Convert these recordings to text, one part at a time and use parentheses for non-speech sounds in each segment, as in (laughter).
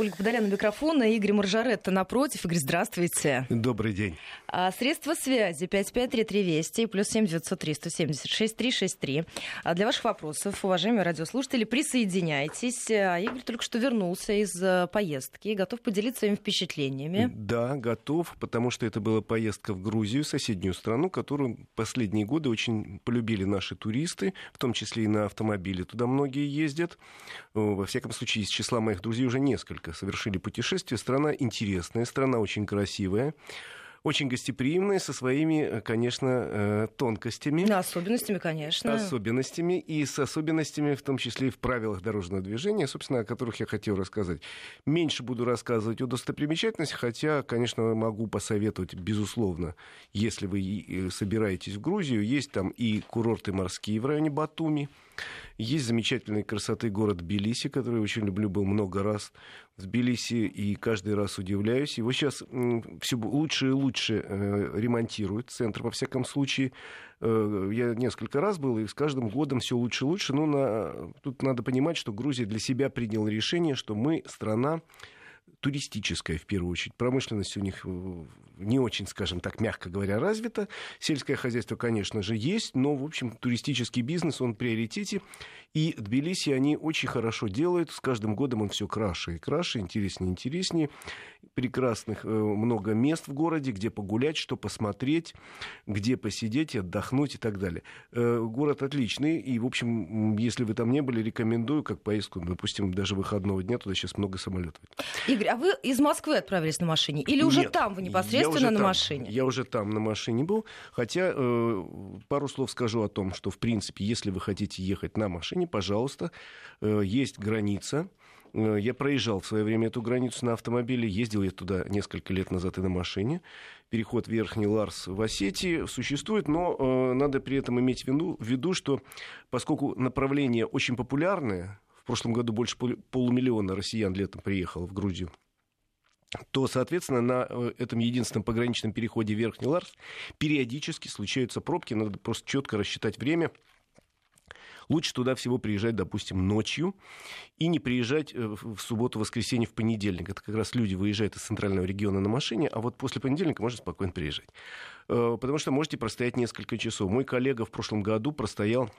Ольга Подоляна, микрофон, Игорь Маржаретта напротив. Игорь, здравствуйте. Добрый день. А, средства связи 553320 плюс 7903 176 363. А для ваших вопросов, уважаемые радиослушатели, присоединяйтесь. А Игорь только что вернулся из э, поездки, готов поделиться своими впечатлениями. Да, готов, потому что это была поездка в Грузию, соседнюю страну, которую последние годы очень полюбили наши туристы, в том числе и на автомобиле. Туда многие ездят. Во всяком случае, из числа моих друзей уже несколько совершили путешествие. Страна интересная, страна очень красивая очень гостеприимные, со своими, конечно, э, тонкостями. Да, особенностями, конечно. Особенностями, и с особенностями, в том числе и в правилах дорожного движения, собственно, о которых я хотел рассказать. Меньше буду рассказывать о достопримечательностях, хотя, конечно, могу посоветовать, безусловно, если вы э, собираетесь в Грузию, есть там и курорты морские в районе Батуми, есть замечательной красоты город Тбилиси, который очень люблю, был много раз в Тбилиси и каждый раз удивляюсь. Его сейчас все лучше и лучше э, ремонтируют, центр, во всяком случае. Э, я несколько раз был, и с каждым годом все лучше и лучше. Но на... тут надо понимать, что Грузия для себя приняла решение, что мы страна туристическая, в первую очередь. Промышленность у них э, не очень, скажем так, мягко говоря, развита. Сельское хозяйство, конечно же, есть, но, в общем, туристический бизнес, он в приоритете. И Тбилиси они очень хорошо делают. С каждым годом он все краше и краше, интереснее и интереснее. Прекрасных э, много мест в городе, где погулять, что посмотреть, где посидеть, отдохнуть и так далее. Э, город отличный. И, в общем, если вы там не были, рекомендую, как поездку, допустим, даже выходного дня, туда сейчас много самолетов. Игорь, а вы из Москвы отправились на машине? Или уже Нет, там вы непосредственно на там, машине? Я уже там на машине был. Хотя э, пару слов скажу о том, что, в принципе, если вы хотите ехать на машине, пожалуйста, э, есть граница. Э, я проезжал в свое время эту границу на автомобиле, ездил я туда несколько лет назад и на машине. Переход Верхний Ларс в Осетии существует, но э, надо при этом иметь в виду, в виду, что поскольку направление очень популярное, в прошлом году больше полумиллиона россиян летом приехало в Грузию, то, соответственно, на э, этом единственном пограничном переходе Верхний Ларс периодически случаются пробки, надо просто четко рассчитать время. Лучше туда всего приезжать, допустим, ночью и не приезжать э, в субботу, воскресенье, в понедельник. Это как раз люди выезжают из центрального региона на машине, а вот после понедельника можно спокойно приезжать. Э, потому что можете простоять несколько часов. Мой коллега в прошлом году простоял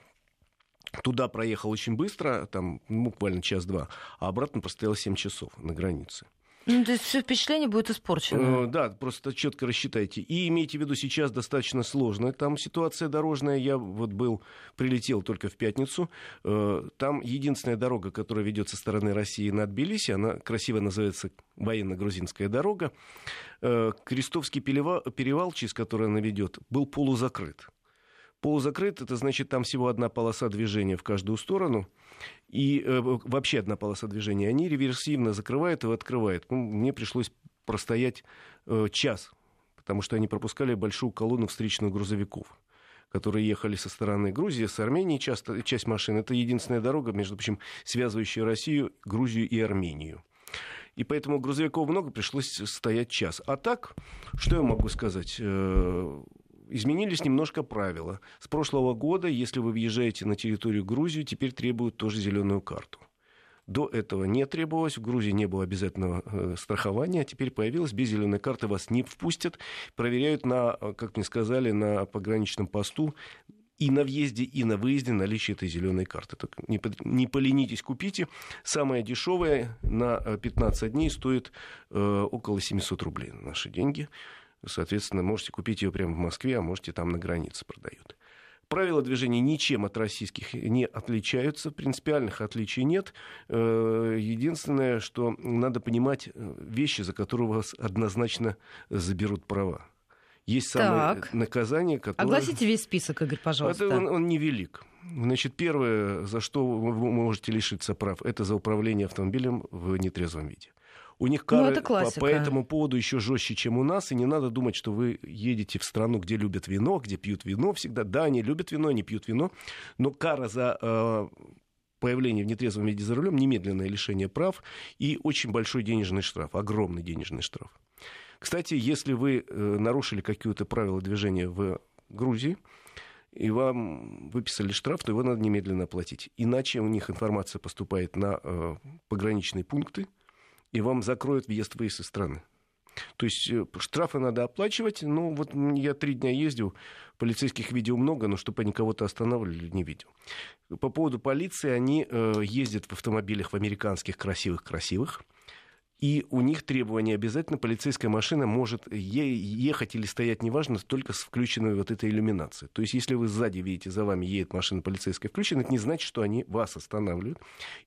Туда проехал очень быстро, там буквально час-два, а обратно простоял 7 часов на границе. Ну, то есть все впечатление будет испорчено. Э, да, просто четко рассчитайте. И имейте в виду, сейчас достаточно сложная там ситуация дорожная. Я вот был, прилетел только в пятницу. Э, там единственная дорога, которая ведет со стороны России на Тбилиси, она красиво называется военно-грузинская дорога. Э, Крестовский перевал, через который она ведет, был полузакрыт. Полузакрыт, это значит, там всего одна полоса движения в каждую сторону, и э, вообще одна полоса движения. Они реверсивно закрывают и открывают. Ну, мне пришлось простоять э, час, потому что они пропускали большую колонну встречных грузовиков которые ехали со стороны Грузии, с Армении, часто, часть машин. Это единственная дорога, между прочим, связывающая Россию, Грузию и Армению. И поэтому грузовиков много, пришлось стоять час. А так, что я могу сказать? Изменились немножко правила. С прошлого года, если вы въезжаете на территорию Грузии, теперь требуют тоже зеленую карту. До этого не требовалось, в Грузии не было обязательного э, страхования, а теперь появилось, без зеленой карты вас не впустят, проверяют на, э, как мне сказали, на пограничном посту и на въезде, и на выезде наличие этой зеленой карты. Так не, не поленитесь, купите. Самая дешевая на 15 э, дней стоит э, около 700 рублей на наши деньги. Соответственно, можете купить ее прямо в Москве, а можете там на границе продают. Правила движения ничем от российских не отличаются, принципиальных отличий нет. Э, единственное, что надо понимать э, вещи, за которые вас однозначно заберут права. Есть самое так. наказание, которое... Огласите весь список, Игорь, пожалуйста. Это он, он невелик. Значит, первое, за что вы можете лишиться прав, это за управление автомобилем в нетрезвом виде. У них кары ну, по, по этому поводу еще жестче, чем у нас, и не надо думать, что вы едете в страну, где любят вино, где пьют вино всегда. Да, они любят вино, они пьют вино, но кара за э, появление в нетрезвом виде за рулем, немедленное лишение прав и очень большой денежный штраф, огромный денежный штраф. Кстати, если вы э, нарушили какие-то правила движения в Грузии, и вам выписали штраф, то его надо немедленно оплатить. Иначе у них информация поступает на э, пограничные пункты, и вам закроют въезд-выезд из страны. То есть э, штрафы надо оплачивать. Ну, вот я три дня ездил, полицейских видео много, но чтобы они кого-то останавливали, не видел. По поводу полиции, они э, ездят в автомобилях в американских красивых-красивых. И у них требование обязательно полицейская машина может е- ехать или стоять, неважно, только с включенной вот этой иллюминацией. То есть, если вы сзади видите, за вами едет машина полицейская включена, это не значит, что они вас останавливают.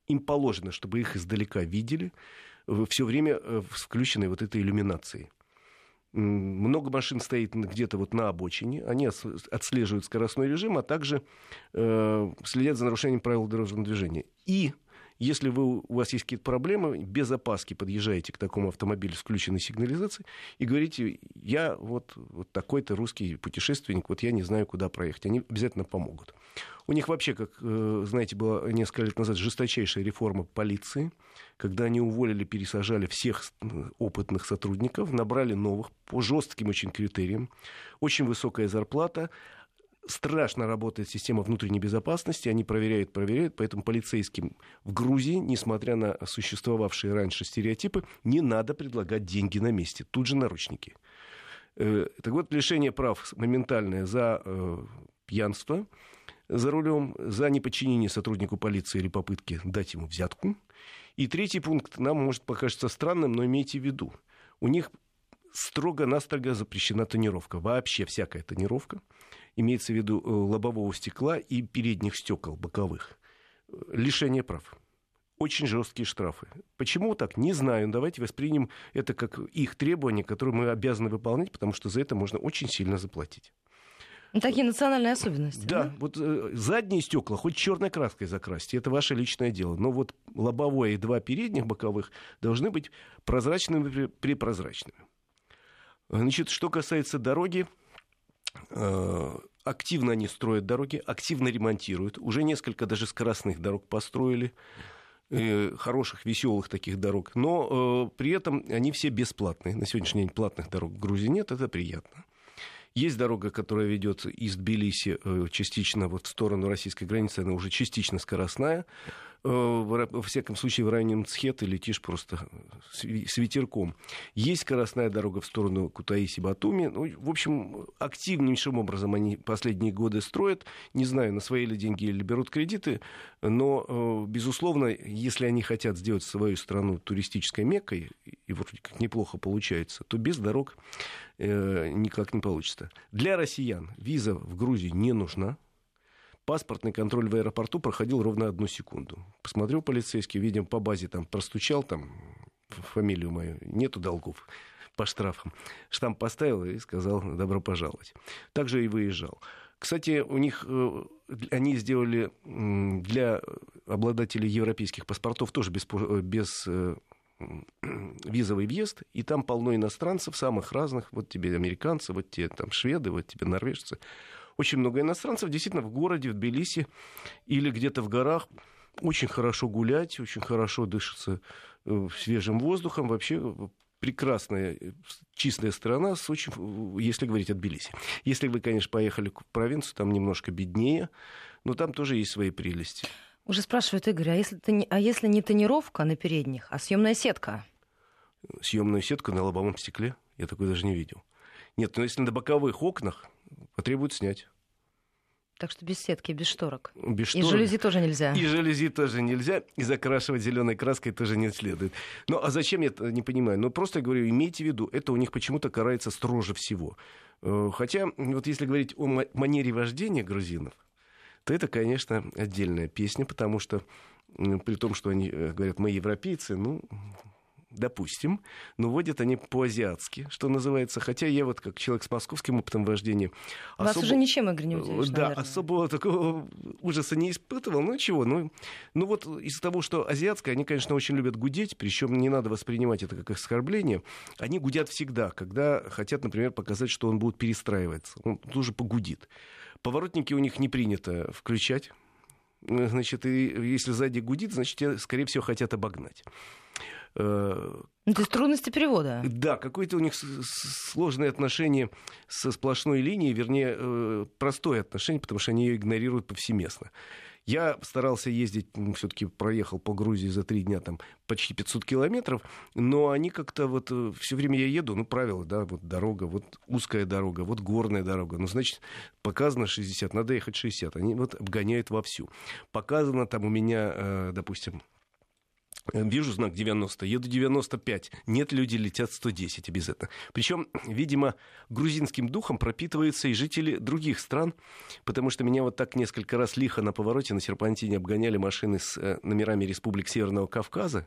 Им положено, чтобы их издалека видели все время э, включенной вот этой иллюминацией. Много машин стоит где-то вот на обочине, они отслеживают скоростной режим, а также э, следят за нарушением правил дорожного движения. И если вы, у вас есть какие-то проблемы, без опаски подъезжаете к такому автомобилю с включенной сигнализацией и говорите, я вот, вот такой-то русский путешественник, вот я не знаю, куда проехать. Они обязательно помогут. У них вообще, как, э, знаете, была несколько лет назад жесточайшая реформа полиции, когда они уволили, пересажали всех опытных сотрудников, набрали новых по жестким очень критериям, очень высокая зарплата, страшно работает система внутренней безопасности, они проверяют, проверяют, поэтому полицейским в Грузии, несмотря на существовавшие раньше стереотипы, не надо предлагать деньги на месте, тут же наручники. Э, так вот, лишение прав моментальное за э, пьянство за рулем, за неподчинение сотруднику полиции или попытки дать ему взятку. И третий пункт нам может покажется странным, но имейте в виду. У них строго-настрого запрещена тонировка. Вообще всякая тонировка имеется в виду э, лобового стекла и передних стекол боковых. Лишение прав. Очень жесткие штрафы. Почему так? Не знаю. Давайте воспримем это как их требования, которые мы обязаны выполнять, потому что за это можно очень сильно заплатить. Ну, такие национальные особенности. Да, да? вот э, задние стекла хоть черной краской закрасьте, это ваше личное дело. Но вот лобовое и два передних боковых должны быть прозрачными, препрозрачными. Значит, что касается дороги, активно они строят дороги, активно ремонтируют. Уже несколько даже скоростных дорог построили, э, хороших, веселых таких дорог. Но э, при этом они все бесплатные. На сегодняшний день платных дорог в Грузии нет, это приятно. Есть дорога, которая ведет из Тбилиси частично вот в сторону российской границы, она уже частично скоростная. Э, во всяком случае, в районе Мцхет ты летишь просто с ветерком. Есть скоростная дорога в сторону Кутаиси-Батуми. Ну, в общем, активнейшим образом они последние годы строят. Не знаю, на свои ли деньги или берут кредиты, но, э, безусловно, если они хотят сделать свою страну туристической меккой, и вроде как неплохо получается, то без дорог э, никак не получится. Для россиян виза в Грузии не нужна паспортный контроль в аэропорту проходил ровно одну секунду. Посмотрел полицейский, видим, по базе там простучал, там, фамилию мою, нету долгов по штрафам. Штамп поставил и сказал «добро пожаловать». Также и выезжал. Кстати, у них э, они сделали для обладателей европейских паспортов тоже без, без э, визовый въезд, и там полно иностранцев, самых разных. Вот тебе американцы, вот тебе там шведы, вот тебе норвежцы очень много иностранцев. Действительно, в городе, в Тбилиси или где-то в горах очень хорошо гулять, очень хорошо дышится э, свежим воздухом. Вообще э, прекрасная э, чистая страна, с очень, если говорить о Тбилиси. Если вы, конечно, поехали в провинцию, там немножко беднее, но там тоже есть свои прелести. Уже спрашивают, Игорь, а если, не, а если не тонировка на передних, а съемная сетка? Съемную сетку на лобовом стекле? Я такой даже не видел. Нет, но если на боковых окнах, потребует снять. Так что без сетки, без шторок. Без шторок. И жалюзи тоже нельзя. И жалюзи тоже нельзя, и закрашивать зеленой краской тоже не следует. Ну, а зачем, я не понимаю. Ну, просто говорю, имейте в виду, это у них почему-то карается строже всего. Э, хотя, вот если говорить о манере вождения грузинов, то это, конечно, отдельная песня, потому что при том, что они э, говорят, мы европейцы, ну, допустим, но водят они по-азиатски, что называется. Хотя я вот как человек с московским опытом вождения... Вас особо... уже ничем, Игорь, не удивишь, Да, наверное. особого такого ужаса не испытывал. Ну чего, ну, ну вот из-за того, что азиатское, они, конечно, очень любят гудеть, причем не надо воспринимать это как оскорбление. Они гудят всегда, когда хотят, например, показать, что он будет перестраиваться. Он тоже погудит. Поворотники у них не принято включать. Значит, и если сзади гудит, значит, скорее всего, хотят обогнать. Э, ну, то есть трудности перевода. Да, какое-то у них сложное отношение со сплошной линией, вернее, э, простое отношение, потому что они ее игнорируют повсеместно. Я старался ездить, все-таки проехал по Грузии за три дня там почти 500 километров, но они как-то вот э, все время я еду, ну, правило, да, вот дорога, вот узкая дорога, вот горная дорога, ну, значит, показано 60, надо ехать 60, они вот обгоняют вовсю. Показано там у меня, э, допустим, Вижу знак 90, еду 95. Нет, люди летят 110 обязательно. Причем, видимо, грузинским духом пропитываются и жители других стран, потому что меня вот так несколько раз лихо на повороте на серпантине обгоняли машины с э, номерами республик Северного Кавказа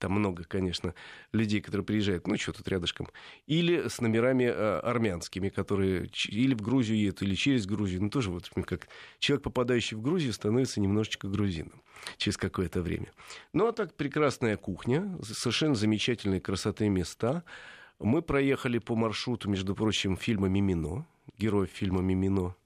там много, конечно, людей, которые приезжают, ну, что тут рядышком, или с номерами э, армянскими, которые или в Грузию едут, или через Грузию, ну, тоже вот как человек, попадающий в Грузию, становится немножечко грузином через какое-то время. Ну, а так прекрасная кухня, совершенно замечательные красоты места. Мы проехали по маршруту, между прочим, фильма «Мимино», героев фильма «Мимино».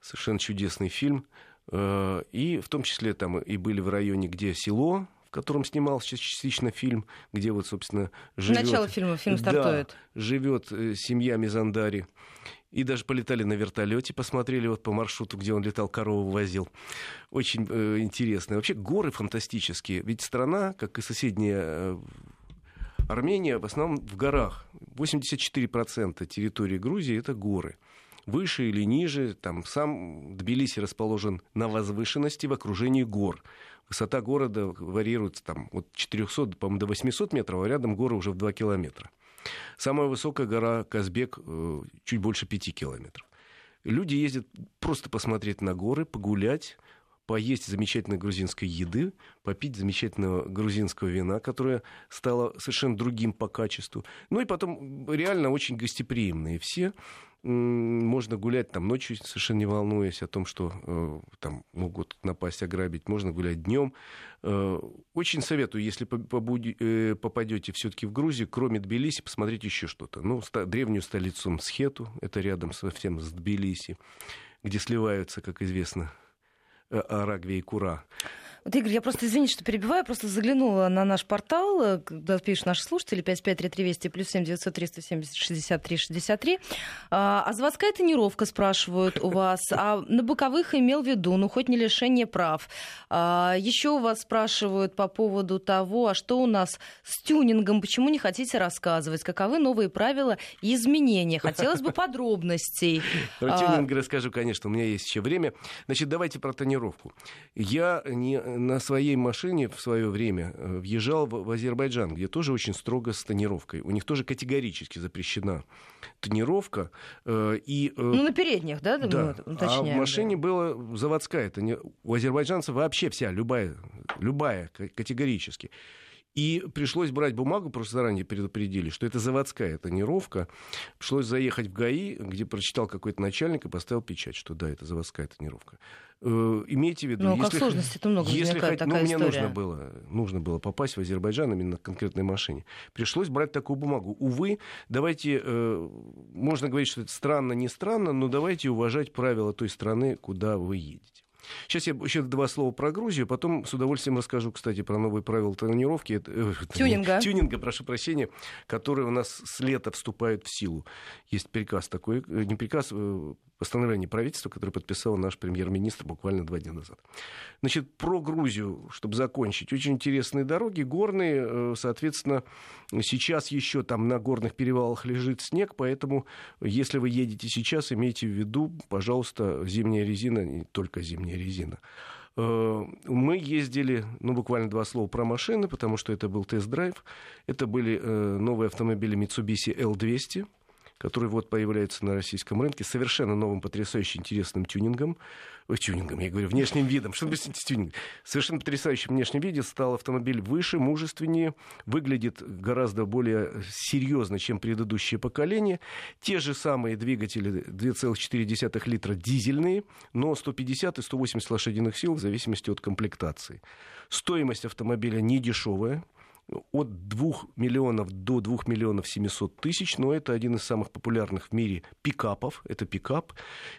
Совершенно чудесный фильм. Э, и в том числе там и были в районе, где село, в котором снимался частично фильм, где вот, собственно, живет... Начало фильма, фильм стартует. Да, живет э, семья Мизандари. И даже полетали на вертолете, посмотрели вот по маршруту, где он летал, корову возил. Очень э, интересно. Вообще горы фантастические. Ведь страна, как и соседняя э, Армения, в основном в горах. 84% территории Грузии это горы выше или ниже. Там сам Тбилиси расположен на возвышенности в окружении гор. Высота города варьируется там, от 400, по-моему, до 800 метров, а рядом горы уже в 2 километра. Самая высокая гора Казбек э, чуть больше 5 километров. Люди ездят просто посмотреть на горы, погулять, поесть замечательной грузинской еды, попить замечательного грузинского вина, которое стало совершенно другим по качеству. Ну и потом реально очень гостеприимные все можно гулять там ночью, совершенно не волнуясь о том, что э, там могут напасть, ограбить. Можно гулять днем. Э, очень советую, если э, попадете все-таки в Грузию, кроме Тбилиси, посмотреть еще что-то. Ну, древнюю столицу Мсхету, это рядом совсем с Тбилиси, где сливаются, как известно, Арагвия и Кура. Вот, Игорь, я просто, извините, что перебиваю, просто заглянула на наш портал, э, когда пишут наши слушатели, 553320 плюс 7 903 170 63 63. А, а заводская тонировка, спрашивают у вас, а на боковых имел в виду, ну, хоть не лишение прав. А, еще у вас спрашивают по поводу того, а что у нас с тюнингом, почему не хотите рассказывать, каковы новые правила и изменения. Хотелось бы (laughs) подробностей. Про тюнинг расскажу, конечно, у меня есть еще время. Значит, давайте про тонировку. Я не на своей машине в свое время э, въезжал в Азербайджан, где тоже очень строго с тонировкой. У них тоже категорически запрещена тонировка. Э, и, э, ну, на передних, да? Да. А в машине да. была заводская. Это не... У азербайджанцев вообще вся, любая, любая категорически. И пришлось брать бумагу, просто заранее предупредили, что это заводская тонировка. Пришлось заехать в ГАИ, где прочитал какой-то начальник и поставил печать, что да, это заводская тонировка. Э, имейте в виду, ну, если, как сложности это много если хоть, ну, мне нужно было, нужно было попасть в Азербайджан именно на конкретной машине. Пришлось брать такую бумагу. Увы, давайте, э, можно говорить, что это странно, не странно, но давайте уважать правила той страны, куда вы едете. Сейчас я еще два слова про Грузию, потом с удовольствием расскажу, кстати, про новые правила тренировки. Э, тюнинга. (laughs) Тюнинга, прошу прощения, которые у нас с лета вступают в силу. Есть приказ такой, э, не приказ, э, постановление правительства, которое подписал наш премьер-министр буквально два дня назад. Значит, про Грузию, чтобы закончить. Очень интересные дороги, горные. Соответственно, сейчас еще там на горных перевалах лежит снег, поэтому если вы едете сейчас, имейте в виду, пожалуйста, зимняя резина, не только зимняя резина. Э, мы ездили, ну, буквально два слова про машины, потому что это был тест-драйв. Это были э, новые автомобили Mitsubishi L200, которые вот появляются на российском рынке, совершенно новым, потрясающе интересным тюнингом. Ой, тюнингом, я говорю, внешним видом. Что значит тюнинг? Совершенно потрясающим внешним виде стал автомобиль выше, мужественнее, выглядит гораздо более серьезно, чем предыдущее поколение. Те же самые двигатели 2,4 литра дизельные, но 150 и 180 лошадиных сил в зависимости от комплектации. Стоимость автомобиля не дешевая, от 2 миллионов до 2 миллионов 700 тысяч, но это один из самых популярных в мире пикапов. Это пикап.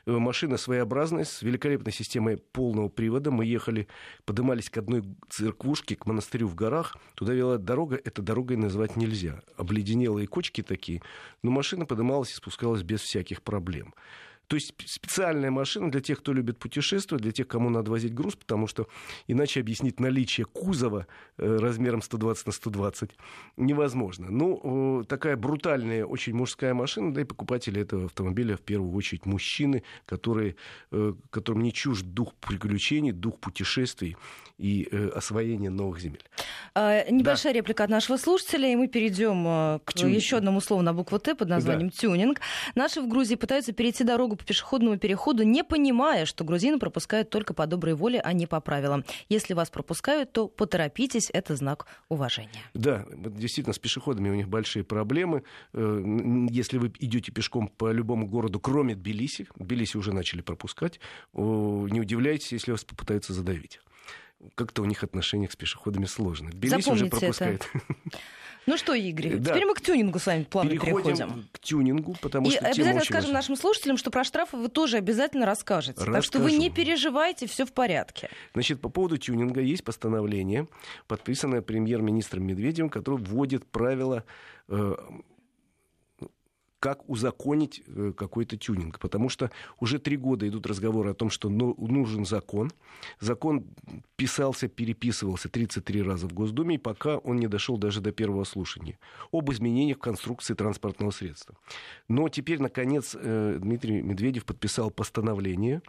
Э, машина своеобразная, с великолепной системой полного привода. Мы ехали, поднимались к одной церквушке, к монастырю в горах. Туда вела дорога, это дорогой назвать нельзя. Обледенелые кочки такие. Но машина поднималась и спускалась без всяких проблем. То есть специальная машина для тех, кто любит путешествовать, для тех, кому надо возить груз, потому что иначе объяснить наличие кузова э, размером 120 на 120 невозможно. Ну, такая брутальная, очень мужская машина, да и покупатели этого автомобиля в первую очередь мужчины, которые, э, которым не чужд дух приключений, дух путешествий и э, освоения новых земель. А, небольшая да. реплика от нашего слушателя, и мы перейдем к, к еще одному слову на букву Т под названием да. тюнинг. Наши в Грузии пытаются перейти дорогу по пешеходному переходу, не понимая, что грузины пропускают только по доброй воле, а не по правилам. Если вас пропускают, то поторопитесь, это знак уважения. Да, действительно, с пешеходами у них большие проблемы. Э, если вы идете пешком по любому городу, кроме Тбилиси, Тбилиси уже начали пропускать, не удивляйтесь, если вас попытаются задавить как-то у них отношения с пешеходами сложные. Тбилиси уже пропускает. Это. Ну что, Игорь, да. теперь мы к тюнингу с вами плавно переходим. переходим. к тюнингу, потому и что обязательно скажем важна. нашим слушателям, что про штрафы вы тоже обязательно расскажете. Расскажу. Так что вы не переживайте, все в порядке. Значит, по поводу тюнинга есть постановление, подписанное премьер-министром Медведевым, которое вводит правила э, как узаконить э, какой-то тюнинг. Потому что уже три года идут разговоры о том, что ну, нужен закон. Закон писался, переписывался 33 раза в Госдуме, и пока он не дошел даже до первого слушания. Об изменениях в конструкции транспортного средства. Но теперь, наконец, э, Дмитрий Медведев подписал постановление,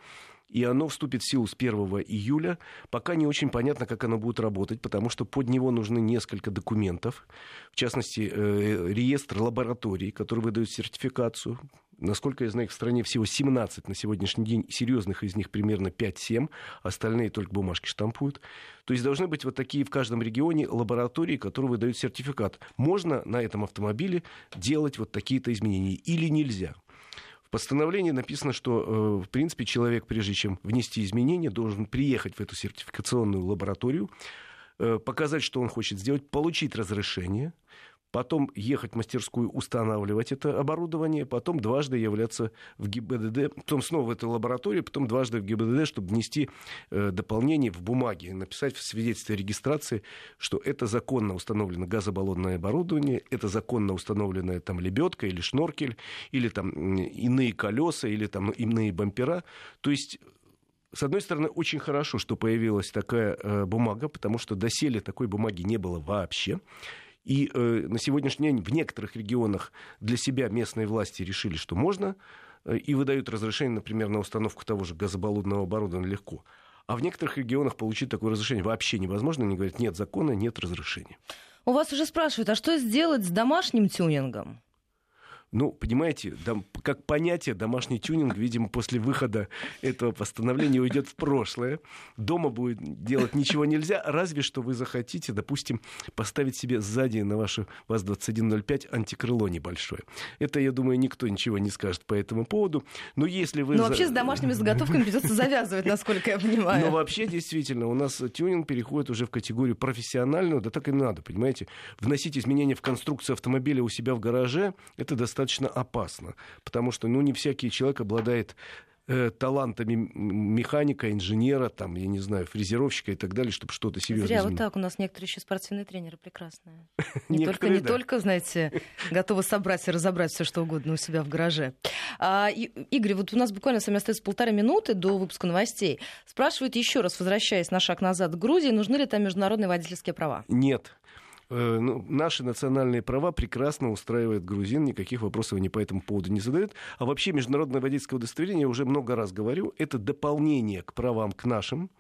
и оно вступит в силу с 1 июля. Пока не очень понятно, как оно будет работать, потому что под него нужны несколько документов, в частности, э, реестр лабораторий, которые выдают сертификацию. Насколько я знаю, в стране всего 17 на сегодняшний день, серьезных из них примерно 5-7, остальные только бумажки штампуют. То есть должны быть вот такие в каждом регионе лаборатории, которые выдают сертификат. Можно на этом автомобиле делать вот такие-то изменения или нельзя. В постановлении написано, что, э, в принципе, человек, прежде чем внести изменения, должен приехать в эту сертификационную лабораторию, э, показать, что он хочет сделать, получить разрешение, потом ехать в мастерскую, устанавливать это оборудование, потом дважды являться в ГИБДД, потом снова в эту лабораторию, потом дважды в ГИБДД, чтобы внести э, дополнение в бумаге, написать в свидетельстве регистрации, что это законно установлено газобаллонное оборудование, это законно установленная там лебедка или шноркель, или там иные колеса, или там иные бампера. То есть с одной стороны, очень хорошо, что появилась такая э, бумага, потому что доселе такой бумаги не было вообще. И э, на сегодняшний день в некоторых регионах для себя местные власти решили, что можно, э, и выдают разрешение, например, на установку того же газобаллонного оборудования легко. А в некоторых регионах получить такое разрешение вообще невозможно. Они говорят, нет закона, нет разрешения. У вас уже спрашивают, а что сделать с домашним тюнингом? Ну, понимаете, дом, как понятие домашний тюнинг, видимо, после выхода этого постановления уйдет в прошлое. Дома будет делать ничего нельзя, разве что вы захотите, допустим, поставить себе сзади на вашу ВАЗ-2105 антикрыло небольшое. Это, я думаю, никто ничего не скажет по этому поводу. Но если вы... Ну, вообще с домашними заготовками придется завязывать, насколько я понимаю. Но вообще, действительно, у нас тюнинг переходит уже в категорию профессиональную, да так и надо, понимаете. Вносить изменения в конструкцию автомобиля у себя в гараже, это достаточно достаточно опасно, потому что ну, не всякий человек обладает э, талантами механика, инженера, там, я не знаю, фрезеровщика и так далее, чтобы что-то серьезное Зря изменить. вот так. У нас некоторые еще спортивные тренеры прекрасные. (laughs) Не только, не только, знаете, (laughs) готовы собрать и разобрать все, что угодно у себя в гараже. А, Игорь, вот у нас буквально с вами остается полторы минуты до выпуска новостей. Спрашивают еще раз, возвращаясь на шаг назад к Грузии, нужны ли там международные водительские права? Нет. Э, ну, наши национальные права прекрасно устраивают грузин, никаких вопросов они по этому поводу не задают. А вообще международное водительское удостоверение, я уже много раз говорю, это дополнение к правам, к нашим.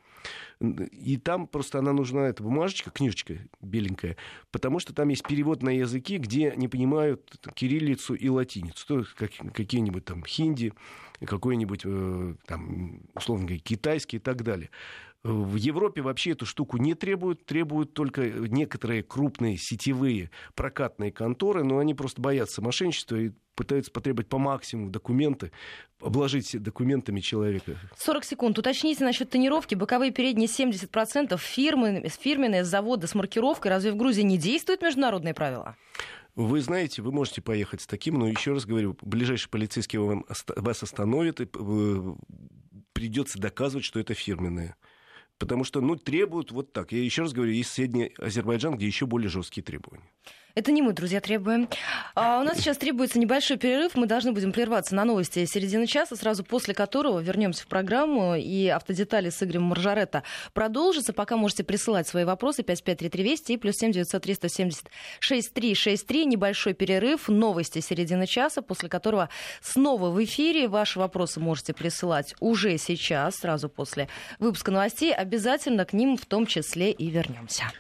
И там просто она нужна, эта бумажечка, книжечка беленькая, потому что там есть перевод на языки, где не понимают кириллицу и латиницу. То есть как, какие-нибудь там хинди, какой-нибудь, э, там, условно говоря, китайский и так далее. В Европе вообще эту штуку не требуют, требуют только некоторые крупные сетевые прокатные конторы, но они просто боятся мошенничества и пытаются потребовать по максимуму документы, обложить документами человека. 40 секунд. Уточните насчет тонировки. Боковые передние 70%, фирмы, фирменные заводы с маркировкой. Разве в Грузии не действуют международные правила? Вы знаете, вы можете поехать с таким, но еще раз говорю, ближайший полицейский вас остановит и э, придется доказывать, что это фирменное. Потому что, ну, требуют вот так. Я еще раз говорю, есть Средний Азербайджан, где еще более жесткие требования. Это не мы, друзья, требуем. А у нас сейчас требуется небольшой перерыв. Мы должны будем прерваться на новости середины часа, сразу после которого вернемся в программу. И автодетали с Игорем Маржаретто продолжится. Пока можете присылать свои вопросы 553320 и плюс 7 970 6363. Небольшой перерыв, новости середины часа, после которого снова в эфире. Ваши вопросы можете присылать уже сейчас, сразу после выпуска новостей. Обязательно к ним в том числе и вернемся.